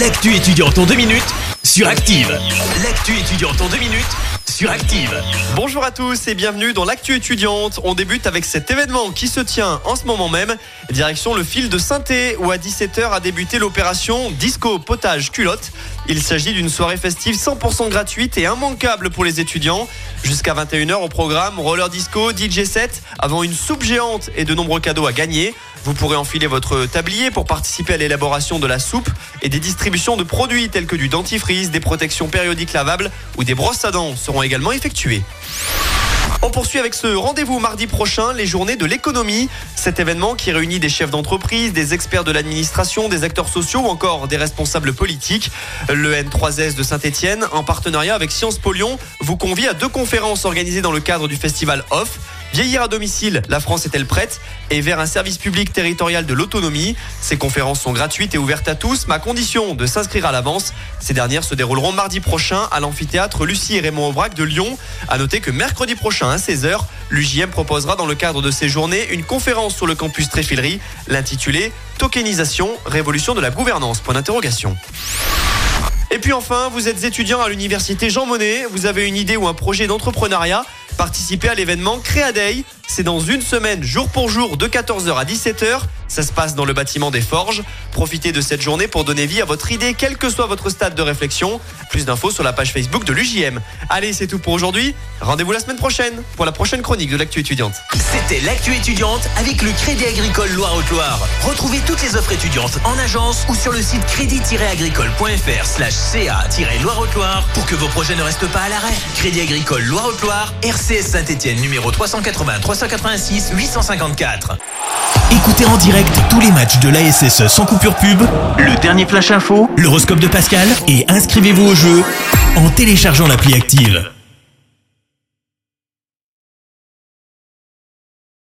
L'actu étudiante en deux minutes sur Active. L'actu étudiante en deux minutes sur Active. Bonjour à tous et bienvenue dans l'actu étudiante. On débute avec cet événement qui se tient en ce moment même. Direction le fil de Sainté où à 17h a débuté l'opération Disco Potage Culotte. Il s'agit d'une soirée festive 100% gratuite et immanquable pour les étudiants. Jusqu'à 21h au programme roller disco, DJ set, avant une soupe géante et de nombreux cadeaux à gagner. Vous pourrez enfiler votre tablier pour participer à l'élaboration de la soupe et des distributions de produits tels que du dentifrice, des protections périodiques lavables ou des brosses à dents seront également effectuées. On poursuit avec ce rendez-vous mardi prochain, les journées de l'économie. Cet événement qui réunit des chefs d'entreprise, des experts de l'administration, des acteurs sociaux ou encore des responsables politiques. Le N3S de Saint-Etienne, en partenariat avec Sciences Po Lyon, vous convie à deux conférences organisées dans le cadre du festival OFF. Vieillir à domicile, la France est-elle prête? Et vers un service public territorial de l'autonomie? Ces conférences sont gratuites et ouvertes à tous, mais à condition de s'inscrire à l'avance. Ces dernières se dérouleront mardi prochain à l'amphithéâtre Lucie et Raymond Aubrac de Lyon. À noter que mercredi prochain à 16h, l'UJM proposera dans le cadre de ces journées une conférence sur le campus Tréfilerie, l'intitulée Tokenisation, révolution de la gouvernance. Point d'interrogation. Et puis enfin, vous êtes étudiant à l'université Jean Monnet, vous avez une idée ou un projet d'entrepreneuriat, participez à l'événement Créaday. C'est dans une semaine, jour pour jour, de 14h à 17h. Ça se passe dans le bâtiment des Forges. Profitez de cette journée pour donner vie à votre idée, quel que soit votre stade de réflexion. Plus d'infos sur la page Facebook de l'UJM. Allez, c'est tout pour aujourd'hui. Rendez-vous la semaine prochaine pour la prochaine chronique de l'actu étudiante. C'était l'actu étudiante avec le Crédit Agricole Loire-Haute-Loire. Retrouvez toutes les offres étudiantes en agence ou sur le site crédit-agricole.fr slash ca-loire-haute-loire pour que vos projets ne restent pas à l'arrêt. Crédit Agricole Loire-Haute-Loire, RCS Saint-Etienne numéro 380 386 854. Écoutez en direct tous les matchs de l'ASSE sans coupure pub, le dernier flash info, l'horoscope de Pascal et inscrivez-vous au jeu en téléchargeant l'appli active.